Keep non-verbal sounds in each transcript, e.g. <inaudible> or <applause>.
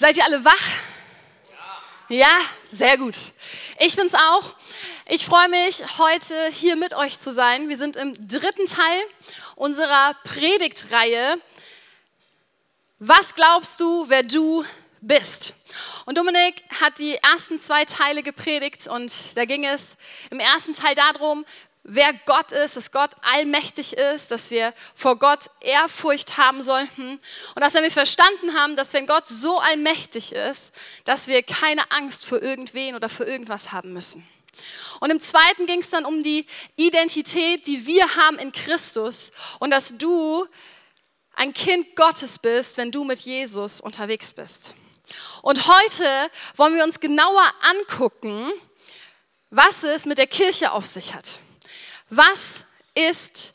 Seid ihr alle wach? Ja. ja, sehr gut. Ich bin's auch. Ich freue mich, heute hier mit euch zu sein. Wir sind im dritten Teil unserer Predigtreihe. Was glaubst du, wer du bist? Und Dominik hat die ersten zwei Teile gepredigt und da ging es im ersten Teil darum, wer Gott ist, dass Gott allmächtig ist, dass wir vor Gott Ehrfurcht haben sollten und dass wir verstanden haben, dass wenn Gott so allmächtig ist, dass wir keine Angst vor irgendwen oder vor irgendwas haben müssen. Und im zweiten ging es dann um die Identität, die wir haben in Christus und dass du ein Kind Gottes bist, wenn du mit Jesus unterwegs bist. Und heute wollen wir uns genauer angucken, was es mit der Kirche auf sich hat. Was ist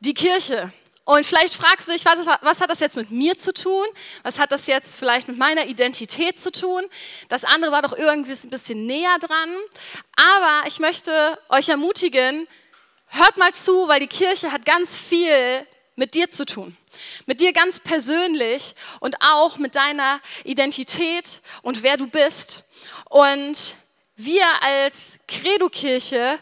die Kirche? Und vielleicht fragst du dich, was, hat das jetzt mit mir zu tun? Was hat das jetzt vielleicht mit meiner Identität zu tun? Das andere war doch irgendwie ein bisschen näher dran. Aber ich möchte euch ermutigen, hört mal zu, weil die Kirche hat ganz viel mit dir zu tun. Mit dir ganz persönlich und auch mit deiner Identität und wer du bist. Und wir als Credo-Kirche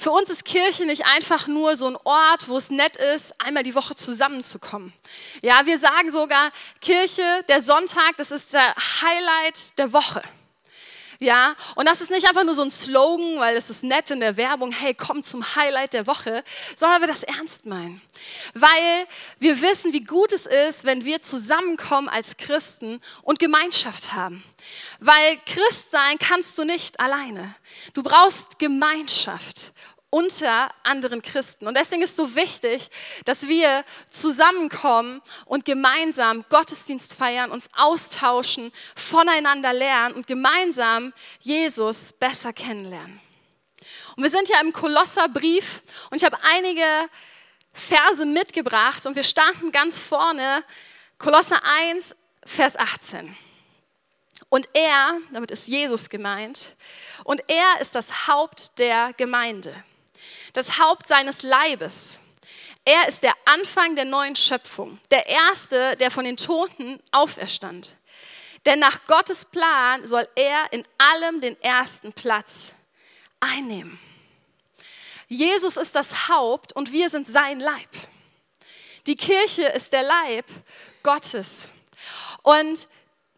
für uns ist Kirche nicht einfach nur so ein Ort, wo es nett ist, einmal die Woche zusammenzukommen. Ja, wir sagen sogar, Kirche, der Sonntag, das ist der Highlight der Woche. Ja, und das ist nicht einfach nur so ein Slogan, weil es ist nett in der Werbung, hey, komm zum Highlight der Woche, sondern wir das ernst meinen. Weil wir wissen, wie gut es ist, wenn wir zusammenkommen als Christen und Gemeinschaft haben. Weil Christ sein kannst du nicht alleine. Du brauchst Gemeinschaft unter anderen Christen. Und deswegen ist es so wichtig, dass wir zusammenkommen und gemeinsam Gottesdienst feiern, uns austauschen, voneinander lernen und gemeinsam Jesus besser kennenlernen. Und wir sind ja im Kolosserbrief und ich habe einige Verse mitgebracht und wir starten ganz vorne, Kolosser 1, Vers 18. Und er, damit ist Jesus gemeint, und er ist das Haupt der Gemeinde das Haupt seines Leibes. Er ist der Anfang der neuen Schöpfung, der Erste, der von den Toten auferstand. Denn nach Gottes Plan soll er in allem den ersten Platz einnehmen. Jesus ist das Haupt und wir sind sein Leib. Die Kirche ist der Leib Gottes. Und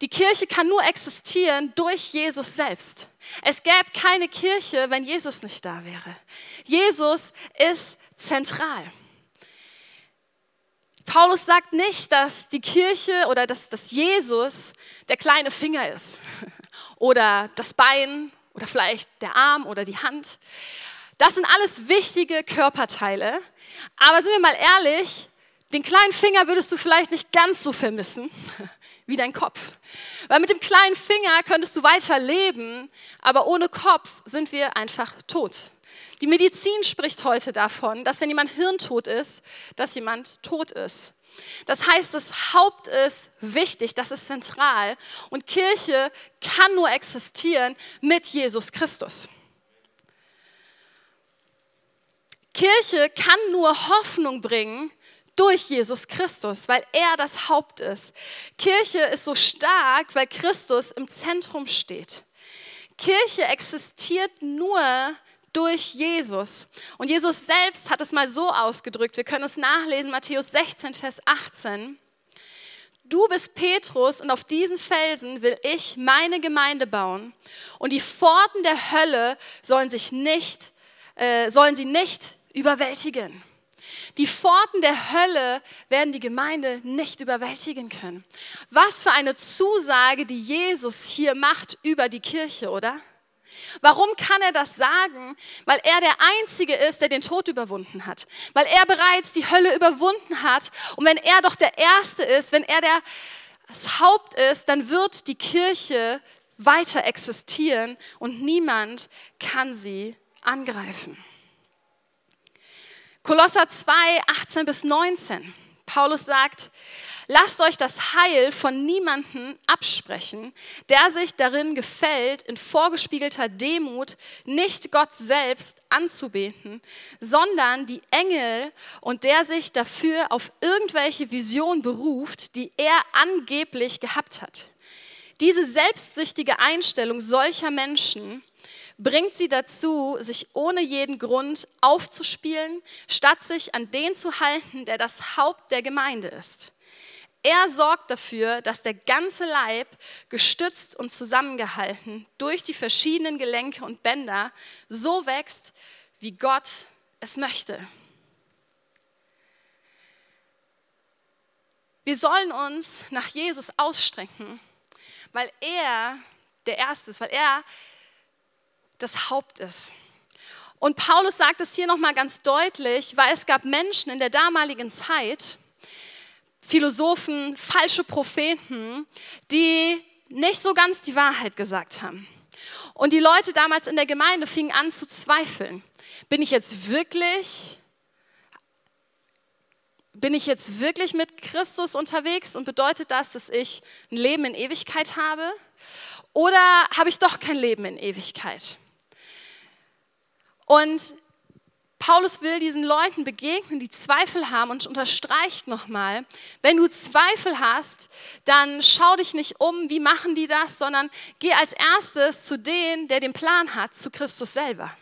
die Kirche kann nur existieren durch Jesus selbst. Es gäbe keine Kirche, wenn Jesus nicht da wäre. Jesus ist zentral. Paulus sagt nicht, dass die Kirche oder dass, dass Jesus der kleine Finger ist <laughs> oder das Bein oder vielleicht der Arm oder die Hand. Das sind alles wichtige Körperteile. Aber sind wir mal ehrlich, den kleinen Finger würdest du vielleicht nicht ganz so vermissen <laughs> wie dein Kopf. Weil mit dem kleinen Finger könntest du weiter leben, aber ohne Kopf sind wir einfach tot. Die Medizin spricht heute davon, dass wenn jemand hirntot ist, dass jemand tot ist. Das heißt, das Haupt ist wichtig, das ist zentral und Kirche kann nur existieren mit Jesus Christus. Kirche kann nur Hoffnung bringen, durch Jesus Christus, weil er das Haupt ist. Kirche ist so stark, weil Christus im Zentrum steht. Kirche existiert nur durch Jesus. Und Jesus selbst hat es mal so ausgedrückt, wir können es nachlesen, Matthäus 16, Vers 18. Du bist Petrus und auf diesen Felsen will ich meine Gemeinde bauen und die Pforten der Hölle sollen, sich nicht, äh, sollen sie nicht überwältigen. Die Pforten der Hölle werden die Gemeinde nicht überwältigen können. Was für eine Zusage, die Jesus hier macht über die Kirche, oder? Warum kann er das sagen? Weil er der Einzige ist, der den Tod überwunden hat. Weil er bereits die Hölle überwunden hat. Und wenn er doch der Erste ist, wenn er der, das Haupt ist, dann wird die Kirche weiter existieren und niemand kann sie angreifen. Kolosser 2, 18 bis 19. Paulus sagt, Lasst euch das Heil von niemandem absprechen, der sich darin gefällt, in vorgespiegelter Demut nicht Gott selbst anzubeten, sondern die Engel und der sich dafür auf irgendwelche Vision beruft, die er angeblich gehabt hat. Diese selbstsüchtige Einstellung solcher Menschen bringt sie dazu, sich ohne jeden Grund aufzuspielen, statt sich an den zu halten, der das Haupt der Gemeinde ist. Er sorgt dafür, dass der ganze Leib gestützt und zusammengehalten durch die verschiedenen Gelenke und Bänder so wächst, wie Gott es möchte. Wir sollen uns nach Jesus ausstrecken, weil er der Erste ist, weil er das Haupt ist. Und Paulus sagt es hier nochmal ganz deutlich, weil es gab Menschen in der damaligen Zeit, Philosophen, falsche Propheten, die nicht so ganz die Wahrheit gesagt haben. Und die Leute damals in der Gemeinde fingen an zu zweifeln. Bin ich jetzt wirklich bin ich jetzt wirklich mit Christus unterwegs und bedeutet das, dass ich ein Leben in Ewigkeit habe? Oder habe ich doch kein Leben in Ewigkeit? Und Paulus will diesen Leuten begegnen, die Zweifel haben und unterstreicht nochmal, wenn du Zweifel hast, dann schau dich nicht um, wie machen die das, sondern geh als erstes zu dem, der den Plan hat, zu Christus selber.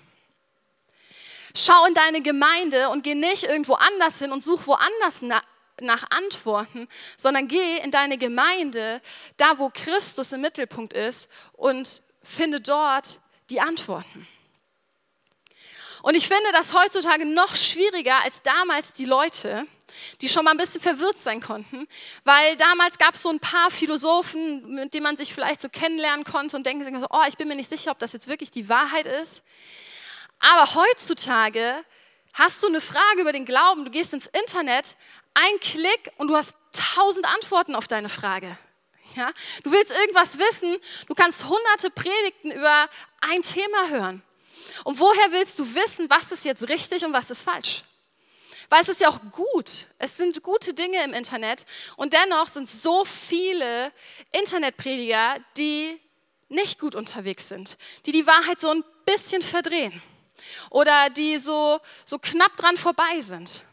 Schau in deine Gemeinde und geh nicht irgendwo anders hin und such woanders nach, Antworten, sondern geh in deine Gemeinde, da wo Christus im Mittelpunkt ist und finde dort die Antworten. Und ich finde das heutzutage noch schwieriger als damals die Leute, die schon mal ein bisschen verwirrt sein konnten, weil damals gab es so ein paar Philosophen, mit denen man sich vielleicht so kennenlernen konnte und denken sich so, oh, ich bin mir nicht sicher, ob das jetzt wirklich die Wahrheit ist. Aber heutzutage hast du eine Frage über den Glauben, du gehst ins Internet, ein Klick und du hast tausend Antworten auf deine Frage. Ja? Du willst irgendwas wissen, du kannst hunderte Predigten über ein Thema hören. Und woher willst du wissen, was ist jetzt richtig und was ist falsch? Weil es ist ja auch gut. Es sind gute Dinge im Internet. Und dennoch sind so viele Internetprediger, die nicht gut unterwegs sind, die die Wahrheit so ein bisschen verdrehen oder die so, so knapp dran vorbei sind.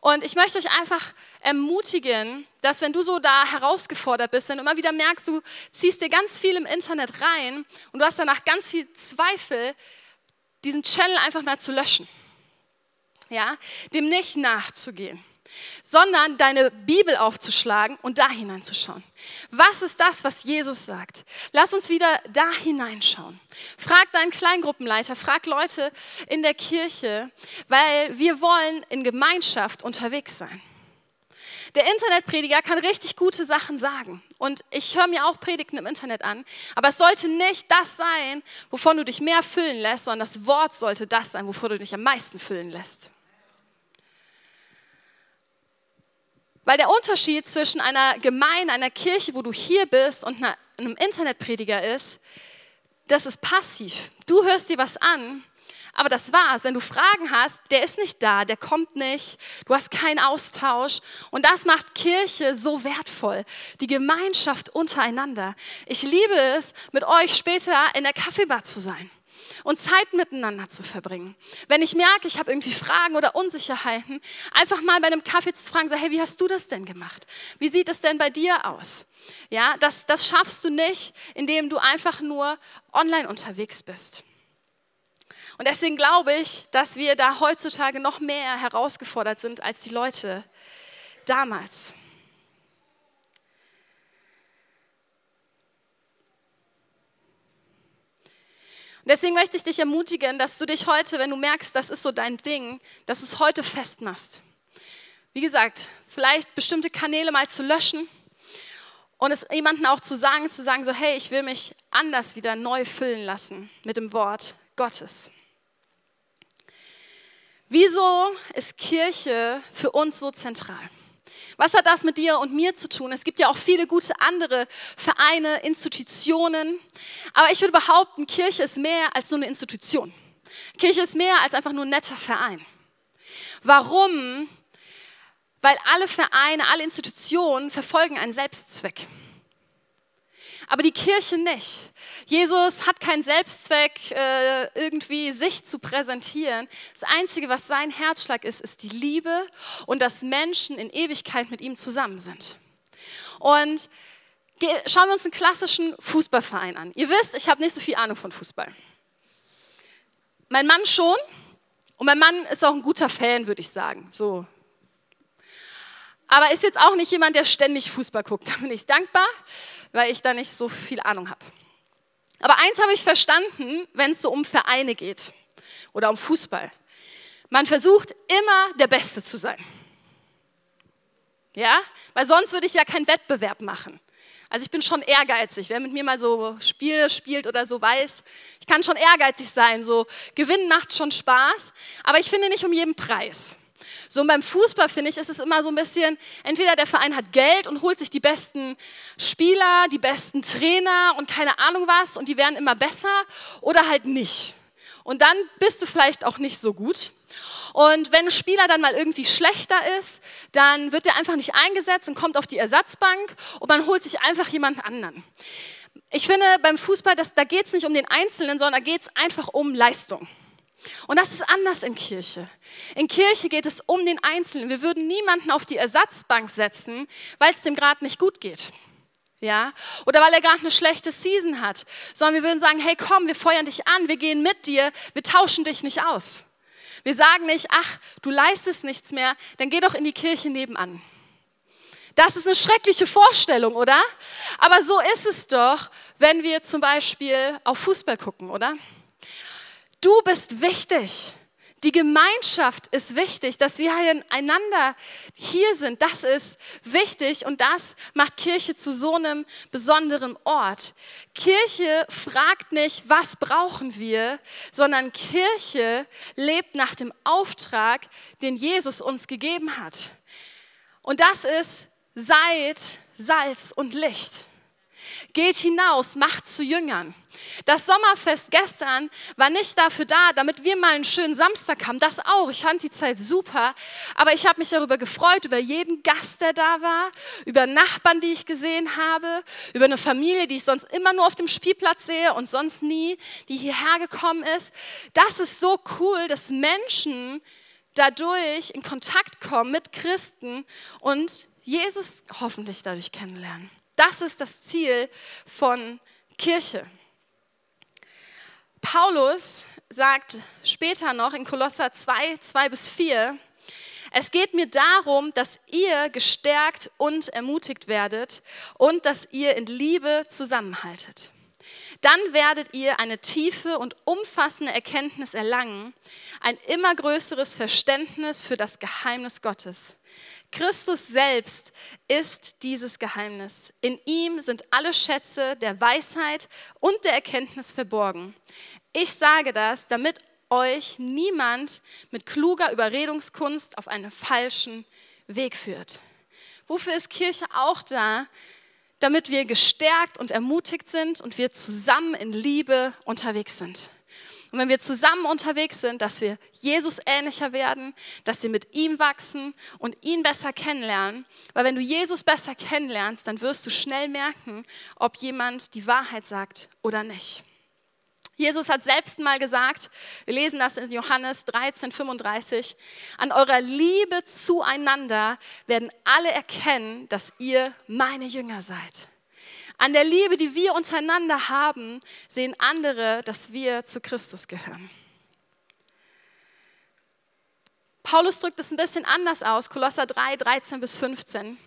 Und ich möchte euch einfach ermutigen, dass wenn du so da herausgefordert bist, wenn du immer wieder merkst, du ziehst dir ganz viel im Internet rein und du hast danach ganz viel Zweifel, diesen Channel einfach mal zu löschen. Ja, dem nicht nachzugehen, sondern deine Bibel aufzuschlagen und da hineinzuschauen. Was ist das, was Jesus sagt? Lass uns wieder da hineinschauen. Frag deinen Kleingruppenleiter, frag Leute in der Kirche, weil wir wollen in Gemeinschaft unterwegs sein. Der Internetprediger kann richtig gute Sachen sagen. Und ich höre mir auch Predigten im Internet an. Aber es sollte nicht das sein, wovon du dich mehr füllen lässt, sondern das Wort sollte das sein, wovon du dich am meisten füllen lässt. Weil der Unterschied zwischen einer Gemeinde, einer Kirche, wo du hier bist, und einem Internetprediger ist, das ist passiv. Du hörst dir was an aber das war's. Wenn du Fragen hast, der ist nicht da, der kommt nicht, du hast keinen Austausch. Und das macht Kirche so wertvoll, die Gemeinschaft untereinander. Ich liebe es, mit euch später in der Kaffeebar zu sein und Zeit miteinander zu verbringen. Wenn ich merke, ich habe irgendwie Fragen oder Unsicherheiten, einfach mal bei einem Kaffee zu fragen, so, hey, wie hast du das denn gemacht? Wie sieht es denn bei dir aus? Ja, das, das schaffst du nicht, indem du einfach nur online unterwegs bist. Und deswegen glaube ich, dass wir da heutzutage noch mehr herausgefordert sind als die Leute damals. Und deswegen möchte ich dich ermutigen, dass du dich heute, wenn du merkst, das ist so dein Ding, dass du es heute festmachst. Wie gesagt, vielleicht bestimmte Kanäle mal zu löschen und es jemandem auch zu sagen, zu sagen, so hey, ich will mich anders wieder neu füllen lassen mit dem Wort Gottes. Wieso ist Kirche für uns so zentral? Was hat das mit dir und mir zu tun? Es gibt ja auch viele gute andere Vereine, Institutionen. Aber ich würde behaupten, Kirche ist mehr als nur eine Institution. Kirche ist mehr als einfach nur ein netter Verein. Warum? weil alle Vereine, alle Institutionen verfolgen einen Selbstzweck. Aber die Kirche nicht. Jesus hat keinen Selbstzweck, äh, irgendwie sich zu präsentieren. Das Einzige, was sein Herzschlag ist, ist die Liebe und dass Menschen in Ewigkeit mit ihm zusammen sind. Und schauen wir uns einen klassischen Fußballverein an. Ihr wisst, ich habe nicht so viel Ahnung von Fußball. Mein Mann schon. Und mein Mann ist auch ein guter Fan, würde ich sagen. So. Aber ist jetzt auch nicht jemand, der ständig Fußball guckt. <laughs> Da bin ich dankbar, weil ich da nicht so viel Ahnung habe. Aber eins habe ich verstanden, wenn es so um Vereine geht oder um Fußball. Man versucht immer der Beste zu sein. Ja? Weil sonst würde ich ja keinen Wettbewerb machen. Also ich bin schon ehrgeizig. Wer mit mir mal so Spiele spielt oder so weiß, ich kann schon ehrgeizig sein. So gewinnen macht schon Spaß, aber ich finde nicht um jeden Preis. So und beim Fußball finde ich, ist es immer so ein bisschen, entweder der Verein hat Geld und holt sich die besten Spieler, die besten Trainer und keine Ahnung was und die werden immer besser oder halt nicht. Und dann bist du vielleicht auch nicht so gut. Und wenn ein Spieler dann mal irgendwie schlechter ist, dann wird er einfach nicht eingesetzt und kommt auf die Ersatzbank und man holt sich einfach jemanden anderen. Ich finde beim Fußball, das, da geht es nicht um den Einzelnen, sondern da geht es einfach um Leistung. Und das ist anders in Kirche. In Kirche geht es um den Einzelnen. Wir würden niemanden auf die Ersatzbank setzen, weil es dem gerade nicht gut geht. Ja? Oder weil er gerade eine schlechte Season hat. Sondern wir würden sagen, hey komm, wir feuern dich an, wir gehen mit dir, wir tauschen dich nicht aus. Wir sagen nicht, ach, du leistest nichts mehr, dann geh doch in die Kirche nebenan. Das ist eine schreckliche Vorstellung, oder? Aber so ist es doch, wenn wir zum Beispiel auf Fußball gucken, oder? Du bist wichtig. Die Gemeinschaft ist wichtig, dass wir einander hier sind. Das ist wichtig und das macht Kirche zu so einem besonderen Ort. Kirche fragt nicht, was brauchen wir, sondern Kirche lebt nach dem Auftrag, den Jesus uns gegeben hat. Und das ist, seid Salz und Licht. Geht hinaus, macht zu Jüngern. Das Sommerfest gestern war nicht dafür da, damit wir mal einen schönen Samstag haben. Das auch. Ich fand die Zeit super. Aber ich habe mich darüber gefreut, über jeden Gast, der da war, über Nachbarn, die ich gesehen habe, über eine Familie, die ich sonst immer nur auf dem Spielplatz sehe und sonst nie, die hierher gekommen ist. Das ist so cool, dass Menschen dadurch in Kontakt kommen mit Christen und Jesus hoffentlich dadurch kennenlernen. Das ist das Ziel von Kirche. Paulus sagt später noch in Kolosser 2, 2 bis 4, es geht mir darum, dass ihr gestärkt und ermutigt werdet und dass ihr in Liebe zusammenhaltet. Dann werdet ihr eine tiefe und umfassende Erkenntnis erlangen, ein immer größeres Verständnis für das Geheimnis Gottes. Christus selbst ist dieses Geheimnis. In ihm sind alle Schätze der Weisheit und der Erkenntnis verborgen. Ich sage das, damit euch niemand mit kluger Überredungskunst auf einen falschen Weg führt. Wofür ist Kirche auch da? Damit wir gestärkt und ermutigt sind und wir zusammen in Liebe unterwegs sind. Und wenn wir zusammen unterwegs sind, dass wir Jesus ähnlicher werden, dass wir mit ihm wachsen und ihn besser kennenlernen. Weil wenn du Jesus besser kennenlernst, dann wirst du schnell merken, ob jemand die Wahrheit sagt oder nicht. Jesus hat selbst mal gesagt, wir lesen das in Johannes 13, 35, an eurer Liebe zueinander werden alle erkennen, dass ihr meine Jünger seid. An der Liebe, die wir untereinander haben, sehen andere, dass wir zu Christus gehören. Paulus drückt es ein bisschen anders aus, Kolosser 3, 13 bis 15.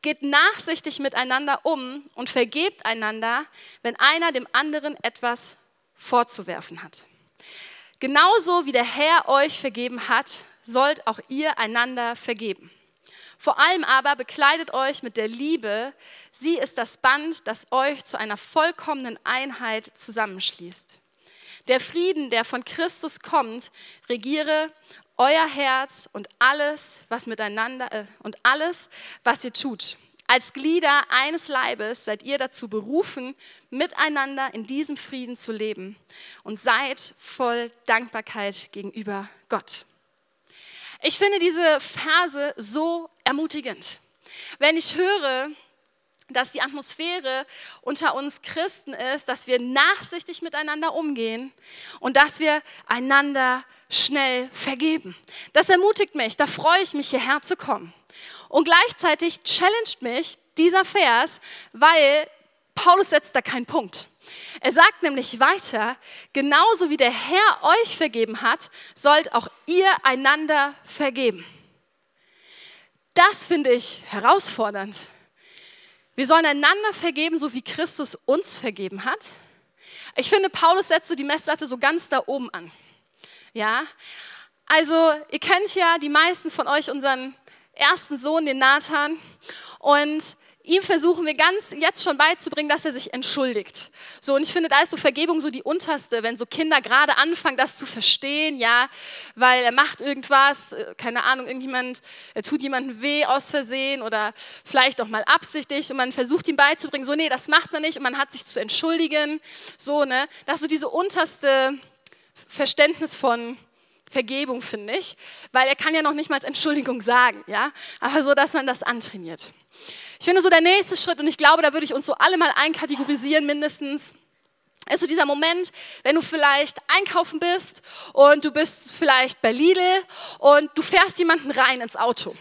Geht nachsichtig miteinander um und vergebt einander, wenn einer dem anderen etwas vorzuwerfen hat. Genauso wie der Herr euch vergeben hat, sollt auch ihr einander vergeben. Vor allem aber bekleidet euch mit der Liebe. Sie ist das Band, das euch zu einer vollkommenen Einheit zusammenschließt. Der Frieden, der von Christus kommt, regiere euer Herz und alles, was miteinander äh, und alles, was ihr tut. Als Glieder eines Leibes seid ihr dazu berufen, miteinander in diesem Frieden zu leben und seid voll Dankbarkeit gegenüber Gott. Ich finde diese Verse so ermutigend. Wenn ich höre, dass die Atmosphäre unter uns Christen ist, dass wir nachsichtig miteinander umgehen und dass wir einander schnell vergeben. Das ermutigt mich, da freue ich mich, hierher zu kommen. Und gleichzeitig challenged mich dieser Vers, weil Paulus setzt da keinen Punkt. Er sagt nämlich weiter, genauso wie der Herr euch vergeben hat, sollt auch ihr einander vergeben. Das finde ich herausfordernd. Wir sollen einander vergeben, so wie Christus uns vergeben hat. Ich finde, Paulus setzt so die Messlatte so ganz da oben an. Ja, also ihr kennt ja die meisten von euch unseren ersten Sohn, den Nathan. Und ihm versuchen wir ganz jetzt schon beizubringen, dass er sich entschuldigt. So, und ich finde, da ist so Vergebung so die unterste, wenn so Kinder gerade anfangen, das zu verstehen, ja, weil er macht irgendwas, äh, keine Ahnung, irgendjemand, er tut jemandem weh aus Versehen oder vielleicht auch mal absichtlich und man versucht ihm beizubringen, so, nee, das macht man nicht und man hat sich zu entschuldigen, so, ne, das ist so diese unterste Verständnis von, Vergebung, finde ich, weil er kann ja noch nicht mal Entschuldigung sagen, ja, aber so, dass man das antrainiert. Ich finde so der nächste Schritt, und ich glaube, da würde ich uns so alle mal einkategorisieren mindestens, ist so dieser Moment, wenn du vielleicht einkaufen bist und du bist vielleicht bei Lidl und du fährst jemanden rein ins Auto.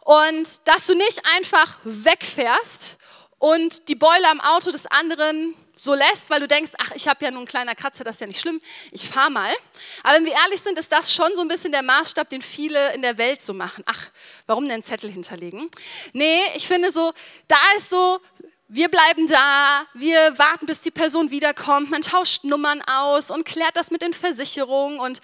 Und dass du nicht einfach wegfährst und die Beule am Auto des anderen so lässt, weil du denkst, ach, ich habe ja nur einen kleiner Kratzer, das ist ja nicht schlimm, ich fahre mal. Aber wenn wir ehrlich sind, ist das schon so ein bisschen der Maßstab, den viele in der Welt so machen. Ach, warum denn Zettel hinterlegen? Nee, ich finde so, da ist so, wir bleiben da, wir warten, bis die Person wiederkommt, man tauscht Nummern aus und klärt das mit den Versicherungen und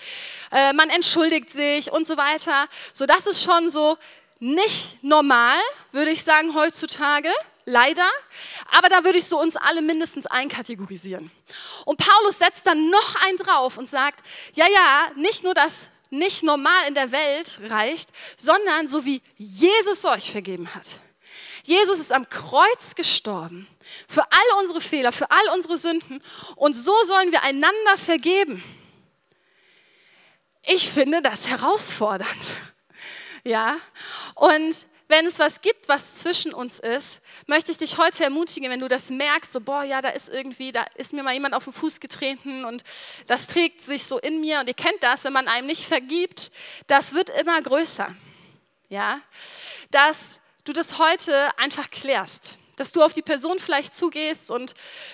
äh, man entschuldigt sich und so weiter. So, das ist schon so nicht normal, würde ich sagen, heutzutage leider. Aber da würde ich so uns alle mindestens einkategorisieren. Und Paulus setzt dann noch einen drauf und sagt, ja, ja, nicht nur das nicht normal in der Welt reicht, sondern so wie Jesus euch vergeben hat. Jesus ist am Kreuz gestorben für all unsere Fehler, für all unsere Sünden und so sollen wir einander vergeben. Ich finde das herausfordernd. Ja, und wenn es was gibt, was zwischen uns ist, möchte ich dich heute ermutigen, wenn du das merkst, so, boah, ja, da ist irgendwie, da ist mir mal jemand auf den Fuß getreten und das trägt sich so in mir und ihr kennt das, wenn man einem nicht vergibt, das wird immer größer. Ja, dass du das heute einfach klärst dass du auf die Person vielleicht zugehst und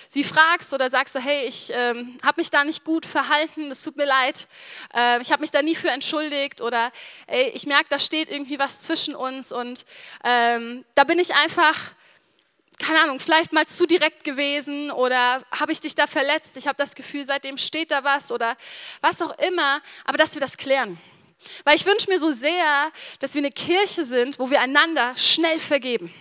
sie fragst oder sagst so, hey, ich ähm, habe mich da nicht gut verhalten, es tut mir leid, äh, ich habe mich da nie für entschuldigt oder ey, ich merke, da steht irgendwie was zwischen uns und ähm, da bin ich einfach, keine Ahnung, vielleicht mal zu direkt gewesen oder habe ich dich da verletzt, ich habe das Gefühl, seitdem steht da was oder was auch immer, aber dass wir das klären. Weil ich wünsche mir so sehr, dass wir eine Kirche sind, wo wir einander schnell vergeben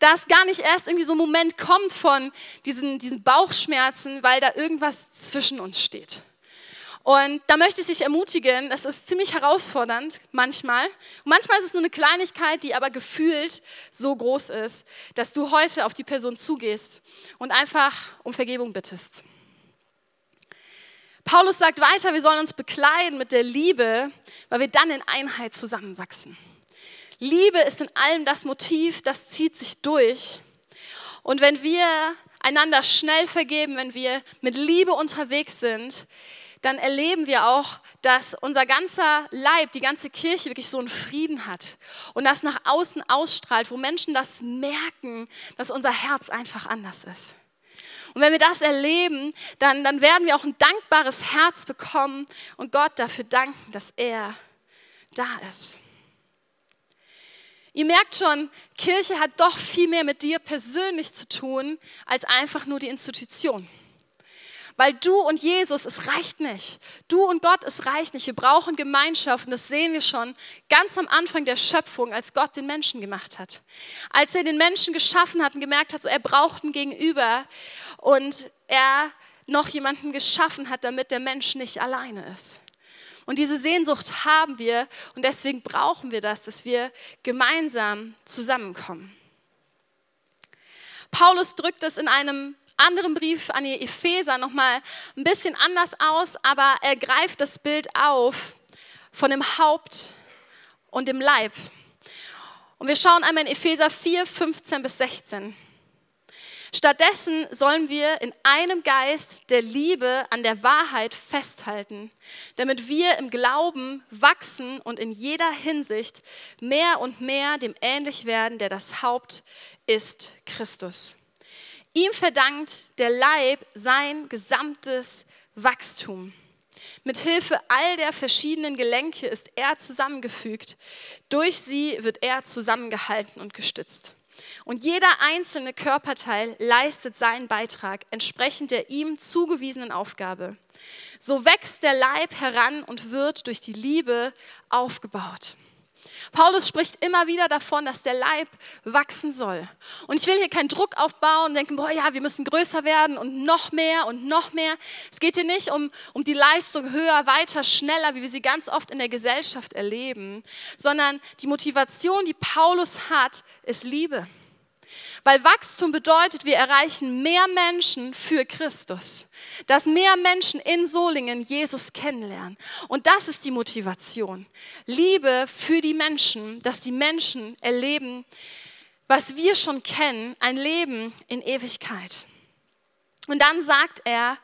dass gar nicht erst irgendwie so ein Moment kommt von diesen, diesen Bauchschmerzen, weil da irgendwas zwischen uns steht. Und da möchte ich dich ermutigen, das ist ziemlich herausfordernd manchmal. Und manchmal ist es nur eine Kleinigkeit, die aber gefühlt so groß ist, dass du heute auf die Person zugehst und einfach um Vergebung bittest. Paulus sagt weiter, wir sollen uns bekleiden mit der Liebe, weil wir dann in Einheit zusammenwachsen. Liebe ist in allem das Motiv, das zieht sich durch. Und wenn wir einander schnell vergeben, wenn wir mit Liebe unterwegs sind, dann erleben wir auch, dass unser ganzer Leib, die ganze Kirche wirklich so einen Frieden hat und das nach außen ausstrahlt, wo Menschen das merken, dass unser Herz einfach anders ist. Und wenn wir das erleben, dann, dann werden wir auch ein dankbares Herz bekommen und Gott dafür danken, dass er da ist. Ihr merkt schon, Kirche hat doch viel mehr mit dir persönlich zu tun, als einfach nur die Institution. Weil du und Jesus, es reicht nicht. Du und Gott, es reicht nicht. Wir brauchen Gemeinschaft und das sehen wir schon ganz am Anfang der Schöpfung, als Gott den Menschen gemacht hat. Als er den Menschen geschaffen hat und gemerkt hat, so er braucht ein Gegenüber und er noch jemanden geschaffen hat, damit der Mensch nicht alleine ist. Und diese Sehnsucht haben wir und deswegen brauchen wir das, dass wir gemeinsam zusammenkommen. Paulus drückt es in einem anderen Brief an die Epheser nochmal ein bisschen anders aus, aber er greift das Bild auf von dem Haupt und dem Leib. Und wir schauen einmal in Epheser 4, 15 bis 16. Stattdessen sollen wir in einem Geist der Liebe an der Wahrheit festhalten, damit wir im Glauben wachsen und in jeder Hinsicht mehr und mehr dem ähnlich werden, der das Haupt ist, Christus. Ihm verdankt der Leib sein gesamtes Wachstum. Mit Hilfe all der verschiedenen Gelenke ist er zusammengefügt. Durch sie wird er zusammengehalten und gestützt. Und jeder einzelne Körperteil leistet seinen Beitrag entsprechend der ihm zugewiesenen Aufgabe. So wächst der Leib heran und wird durch die Liebe aufgebaut. Paulus spricht immer wieder davon, dass der Leib wachsen soll. Und ich will hier keinen Druck aufbauen und denken, boah, ja, wir müssen größer werden und noch mehr und noch mehr. Es geht hier nicht um, um die Leistung höher, weiter, schneller, wie wir sie ganz oft in der Gesellschaft erleben, sondern die Motivation, die Paulus hat, ist Liebe. Weil Wachstum bedeutet, wir erreichen mehr Menschen für Christus. Dass mehr Menschen in Solingen Jesus kennenlernen. Und das ist die Motivation. Liebe für die Menschen, dass die Menschen erleben, was wir schon kennen, ein Leben in Ewigkeit. Und dann sagt er,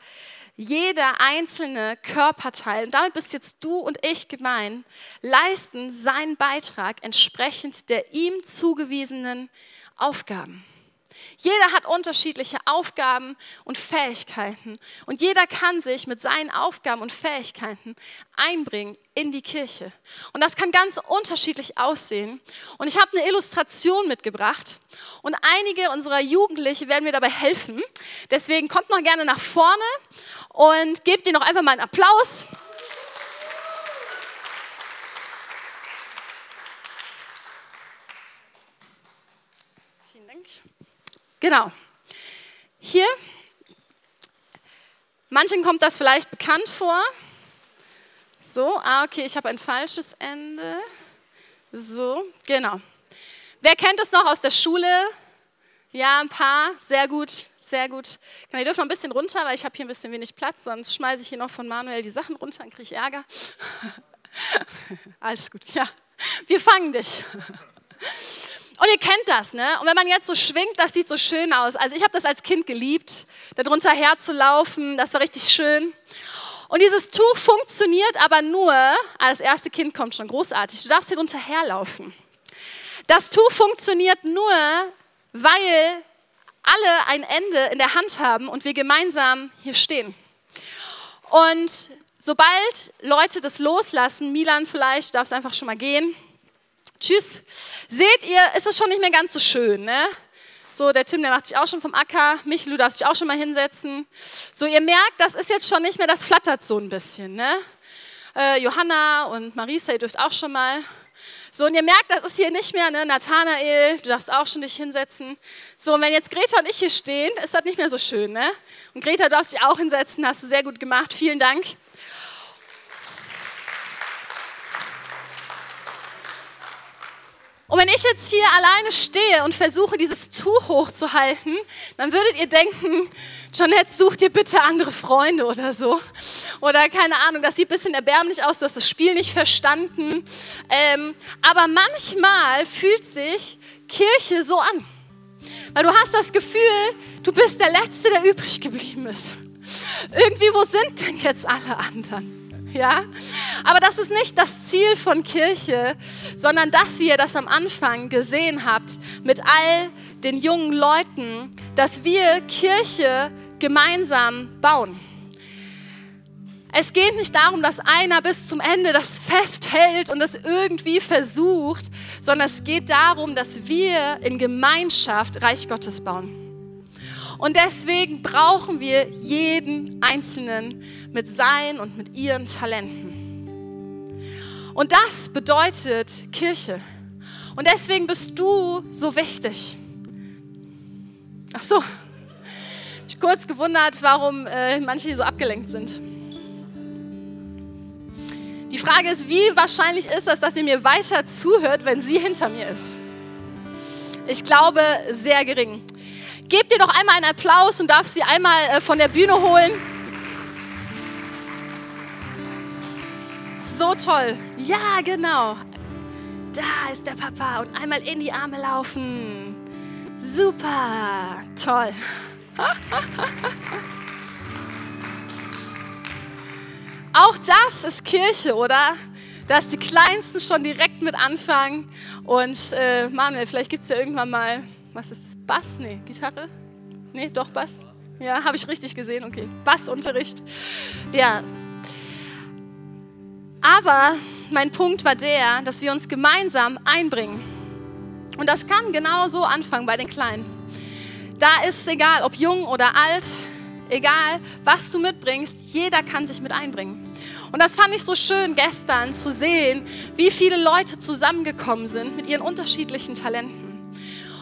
jeder einzelne Körperteil, und damit bist jetzt du und ich gemein, leisten seinen Beitrag entsprechend der ihm zugewiesenen Aufgaben. Jeder hat unterschiedliche Aufgaben und Fähigkeiten und jeder kann sich mit seinen Aufgaben und Fähigkeiten einbringen in die Kirche. Und das kann ganz unterschiedlich aussehen. Und ich habe eine Illustration mitgebracht und einige unserer Jugendliche werden mir dabei helfen. Deswegen kommt noch gerne nach vorne und gebt ihnen noch einfach mal einen Applaus. Genau. Hier, manchen kommt das vielleicht bekannt vor. So, ah, okay, ich habe ein falsches Ende. So, genau. Wer kennt es noch aus der Schule? Ja, ein paar. Sehr gut, sehr gut. Ihr dürft noch ein bisschen runter, weil ich habe hier ein bisschen wenig Platz, sonst schmeiße ich hier noch von Manuel die Sachen runter, dann kriege Ärger. <laughs> Alles gut, ja. Wir fangen dich. Und ihr kennt das, ne? Und wenn man jetzt so schwingt, das sieht so schön aus. Also ich habe das als Kind geliebt, darunter herzulaufen, das war richtig schön. Und dieses Tuch funktioniert aber nur, ah, das erste Kind kommt schon großartig, du darfst hier drunter herlaufen. Das Tuch funktioniert nur, weil alle ein Ende in der Hand haben und wir gemeinsam hier stehen. Und sobald Leute das loslassen, Milan vielleicht, du darfst einfach schon mal gehen, Tschüss. Seht ihr, ist es schon nicht mehr ganz so schön, ne? So, der Tim, der macht sich auch schon vom Acker. Michel, du darfst dich auch schon mal hinsetzen. So, ihr merkt, das ist jetzt schon nicht mehr, das flattert so ein bisschen, ne? Äh, Johanna und Marisa, ihr dürft auch schon mal. So, und ihr merkt, das ist hier nicht mehr, ne? Nathanael, du darfst auch schon dich hinsetzen. So, und wenn jetzt Greta und ich hier stehen, ist das nicht mehr so schön, ne? Und Greta, darfst dich auch hinsetzen, hast du sehr gut gemacht, vielen Dank. Und wenn ich jetzt hier alleine stehe und versuche, dieses Tuch hochzuhalten, dann würdet ihr denken, Jeanette, such dir bitte andere Freunde oder so. Oder keine Ahnung, das sieht ein bisschen erbärmlich aus, du hast das Spiel nicht verstanden. Ähm, aber manchmal fühlt sich Kirche so an. Weil du hast das Gefühl, du bist der Letzte, der übrig geblieben ist. Irgendwie, wo sind denn jetzt alle anderen? Ja? Aber das ist nicht das Ziel von Kirche, sondern dass wie ihr das am Anfang gesehen habt mit all den jungen Leuten, dass wir Kirche gemeinsam bauen. Es geht nicht darum, dass einer bis zum Ende das festhält und es irgendwie versucht, sondern es geht darum, dass wir in Gemeinschaft Reich Gottes bauen. Und deswegen brauchen wir jeden Einzelnen mit seinen und mit ihren Talenten. Und das bedeutet Kirche. Und deswegen bist du so wichtig. Ach so, ich kurz gewundert, warum äh, manche hier so abgelenkt sind. Die Frage ist, wie wahrscheinlich ist das, dass ihr mir weiter zuhört, wenn sie hinter mir ist? Ich glaube, sehr gering. Gebt dir doch einmal einen Applaus und darfst sie einmal äh, von der Bühne holen. So toll. Ja, genau. Da ist der Papa und einmal in die Arme laufen. Super, toll. <laughs> Auch das ist Kirche, oder? Dass die Kleinsten schon direkt mit anfangen. Und äh, Manuel, vielleicht gibt es ja irgendwann mal, was ist das? Bass? Nee, Gitarre? Nee, doch Bass. Ja, habe ich richtig gesehen, okay. Bassunterricht. Ja. Aber mein Punkt war der, dass wir uns gemeinsam einbringen. Und das kann genau so anfangen bei den Kleinen. Da ist es egal, ob jung oder alt, egal was du mitbringst, jeder kann sich mit einbringen. Und das fand ich so schön gestern zu sehen, wie viele Leute zusammengekommen sind mit ihren unterschiedlichen Talenten.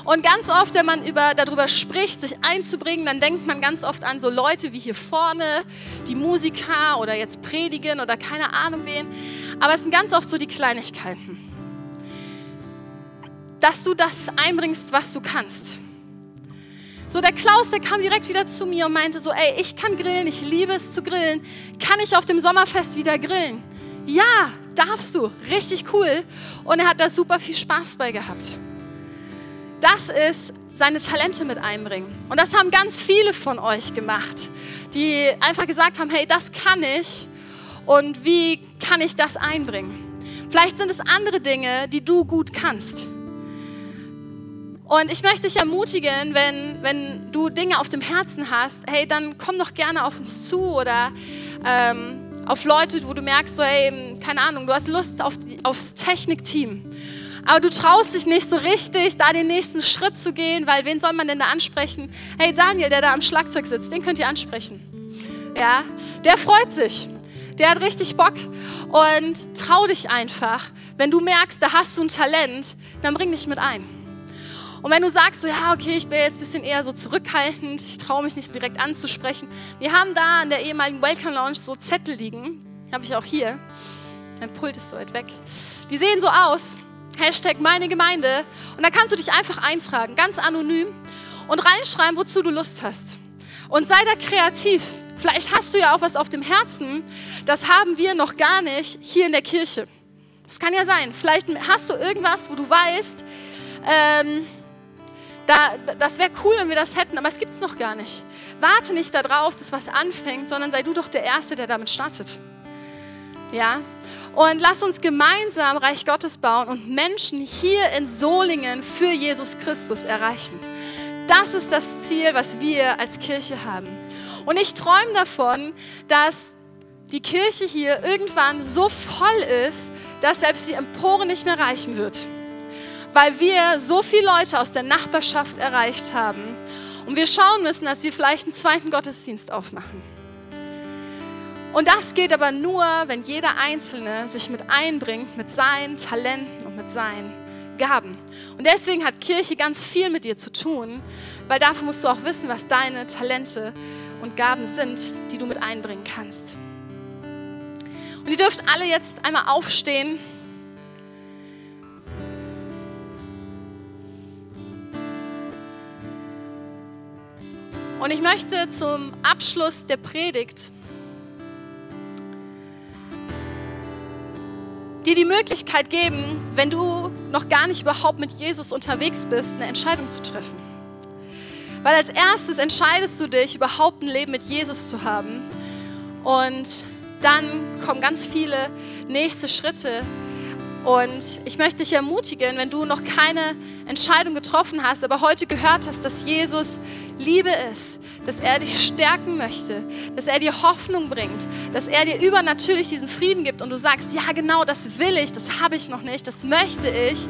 Und ganz oft, wenn man über, darüber spricht, sich einzubringen, dann denkt man ganz oft an so Leute wie hier vorne, die Musiker oder jetzt predigen oder keine Ahnung wen. Aber es sind ganz oft so die Kleinigkeiten. Dass du das einbringst, was du kannst. So, der Klaus, der kam direkt wieder zu mir und meinte so, ey, ich kann grillen, ich liebe es zu grillen. Kann ich auf dem Sommerfest wieder grillen? Ja, darfst du. Richtig cool. Und er hat da super viel Spaß bei gehabt. Das ist seine Talente mit einbringen. Und das haben ganz viele von euch gemacht, die einfach gesagt haben, hey, das kann ich und wie kann ich das einbringen? Vielleicht sind es andere Dinge, die du gut kannst. Und ich möchte dich ermutigen, wenn, wenn du Dinge auf dem Herzen hast, hey, dann komm doch gerne auf uns zu oder ähm, auf Leute, wo du merkst, so, hey, keine Ahnung, du hast Lust auf aufs Technikteam. Aber du traust dich nicht so richtig, da den nächsten Schritt zu gehen, weil wen soll man denn da ansprechen? Hey, Daniel, der da am Schlagzeug sitzt, den könnt ihr ansprechen. Ja, der freut sich. Der hat richtig Bock. Und trau dich einfach. Wenn du merkst, da hast du ein Talent, dann bring dich mit ein. Und wenn du sagst, so, ja, okay, ich bin jetzt ein bisschen eher so zurückhaltend, ich traue mich nicht so direkt anzusprechen. Wir haben da an der ehemaligen Welcome Lounge so Zettel liegen. Habe ich auch hier. Mein Pult ist so weit weg. Die sehen so aus. Hashtag meine Gemeinde. Und da kannst du dich einfach eintragen, ganz anonym und reinschreiben, wozu du Lust hast. Und sei da kreativ. Vielleicht hast du ja auch was auf dem Herzen. Das haben wir noch gar nicht hier in der Kirche. Das kann ja sein. Vielleicht hast du irgendwas, wo du weißt, ähm, da, das wäre cool, wenn wir das hätten, aber es gibt es noch gar nicht. Warte nicht darauf, dass was anfängt, sondern sei du doch der Erste, der damit startet. Ja? Und lass uns gemeinsam Reich Gottes bauen und Menschen hier in Solingen für Jesus Christus erreichen. Das ist das Ziel, was wir als Kirche haben. Und ich träume davon, dass die Kirche hier irgendwann so voll ist, dass selbst die Empore nicht mehr reichen wird weil wir so viele Leute aus der Nachbarschaft erreicht haben. Und wir schauen müssen, dass wir vielleicht einen zweiten Gottesdienst aufmachen. Und das geht aber nur, wenn jeder Einzelne sich mit einbringt, mit seinen Talenten und mit seinen Gaben. Und deswegen hat Kirche ganz viel mit dir zu tun, weil dafür musst du auch wissen, was deine Talente und Gaben sind, die du mit einbringen kannst. Und ihr dürft alle jetzt einmal aufstehen. Und ich möchte zum Abschluss der Predigt dir die Möglichkeit geben, wenn du noch gar nicht überhaupt mit Jesus unterwegs bist, eine Entscheidung zu treffen. Weil als erstes entscheidest du dich, überhaupt ein Leben mit Jesus zu haben. Und dann kommen ganz viele nächste Schritte. Und ich möchte dich ermutigen, wenn du noch keine Entscheidung getroffen hast, aber heute gehört hast, dass Jesus Liebe ist, dass er dich stärken möchte, dass er dir Hoffnung bringt, dass er dir übernatürlich diesen Frieden gibt und du sagst, ja genau, das will ich, das habe ich noch nicht, das möchte ich,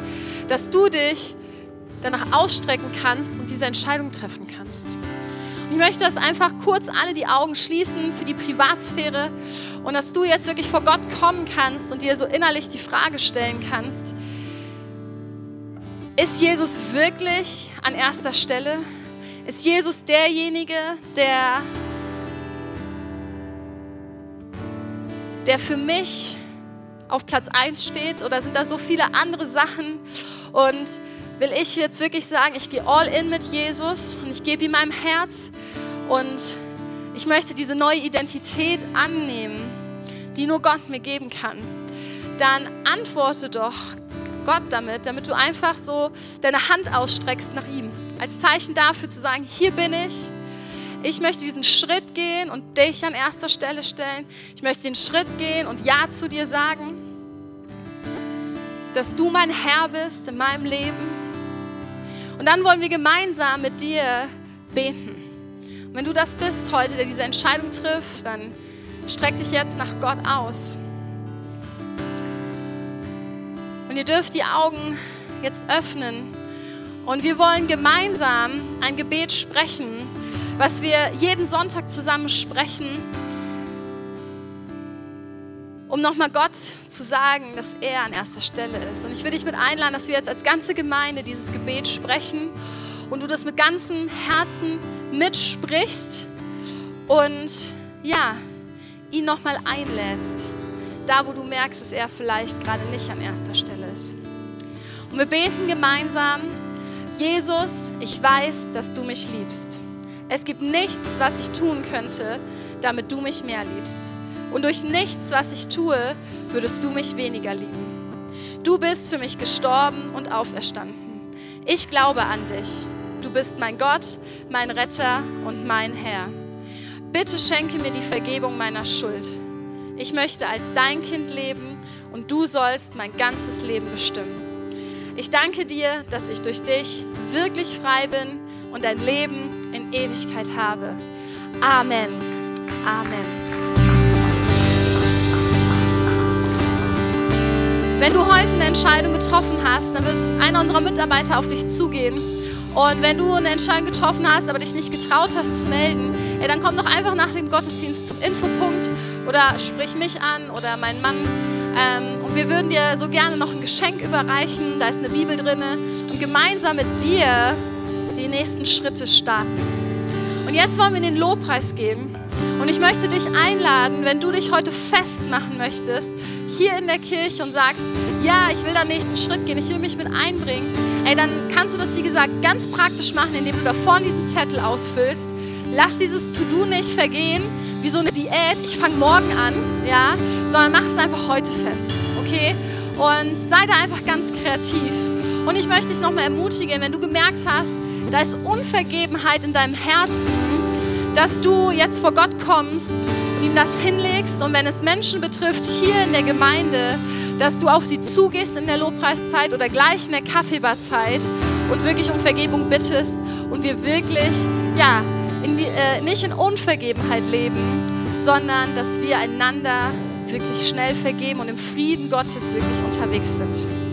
dass du dich danach ausstrecken kannst und diese Entscheidung treffen kannst. Und ich möchte, dass einfach kurz alle die Augen schließen für die Privatsphäre und dass du jetzt wirklich vor Gott kommen kannst und dir so innerlich die Frage stellen kannst, ist Jesus wirklich an erster Stelle? Ist Jesus derjenige, der, der für mich auf Platz 1 steht? Oder sind da so viele andere Sachen? Und will ich jetzt wirklich sagen, ich gehe all in mit Jesus und ich gebe ihm mein Herz und ich möchte diese neue Identität annehmen, die nur Gott mir geben kann. dann antworte doch Gott damit, damit du einfach so deine Hand ausstreckst nach ihm. Als Zeichen dafür zu sagen, hier bin ich. Ich möchte diesen Schritt gehen und dich an erster Stelle stellen. Ich möchte den Schritt gehen und Ja zu dir sagen, dass du mein Herr bist in meinem Leben. Und dann wollen wir gemeinsam mit dir beten. Und wenn du das bist heute, der diese Entscheidung trifft, dann streck dich jetzt nach Gott aus. Und ihr dürft die Augen jetzt öffnen. Und wir wollen gemeinsam ein Gebet sprechen, was wir jeden Sonntag zusammen sprechen, um nochmal Gott zu sagen, dass er an erster Stelle ist. Und ich will dich mit einladen, dass wir jetzt als ganze Gemeinde dieses Gebet sprechen und du das mit ganzem Herzen mitsprichst und ja, ihn nochmal einlädst da wo du merkst, dass er vielleicht gerade nicht an erster Stelle ist. Und wir beten gemeinsam, Jesus, ich weiß, dass du mich liebst. Es gibt nichts, was ich tun könnte, damit du mich mehr liebst. Und durch nichts, was ich tue, würdest du mich weniger lieben. Du bist für mich gestorben und auferstanden. Ich glaube an dich. Du bist mein Gott, mein Retter und mein Herr. Bitte schenke mir die Vergebung meiner Schuld. Ich möchte als dein Kind leben und du sollst mein ganzes Leben bestimmen. Ich danke dir, dass ich durch dich wirklich frei bin und ein Leben in Ewigkeit habe. Amen. Amen. Wenn du heute eine Entscheidung getroffen hast, dann wird einer unserer Mitarbeiter auf dich zugehen. Und wenn du eine Entscheidung getroffen hast, aber dich nicht getraut hast zu melden, ey, dann komm doch einfach nach dem Gottesdienst zum Infopunkt oder sprich mich an oder meinen Mann. Ähm, und wir würden dir so gerne noch ein Geschenk überreichen. Da ist eine Bibel drin. Und gemeinsam mit dir die nächsten Schritte starten. Und jetzt wollen wir in den Lobpreis gehen. Und ich möchte dich einladen, wenn du dich heute festmachen möchtest, hier in der Kirche und sagst, ja, ich will den nächsten Schritt gehen, ich will mich mit einbringen, ey, dann kannst du das, wie gesagt, ganz praktisch machen, indem du da vorne diesen Zettel ausfüllst. Lass dieses To-Do nicht vergehen, wie so eine Diät, ich fange morgen an, ja, sondern mach es einfach heute fest, okay? Und sei da einfach ganz kreativ. Und ich möchte dich nochmal ermutigen, wenn du gemerkt hast, da ist Unvergebenheit in deinem Herzen, dass du jetzt vor Gott kommst und ihm das hinlegst und wenn es Menschen betrifft hier in der Gemeinde, dass du auf sie zugehst in der Lobpreiszeit oder gleich in der Kaffeebarzeit und wirklich um Vergebung bittest und wir wirklich, ja, in die, äh, nicht in Unvergebenheit leben, sondern dass wir einander wirklich schnell vergeben und im Frieden Gottes wirklich unterwegs sind.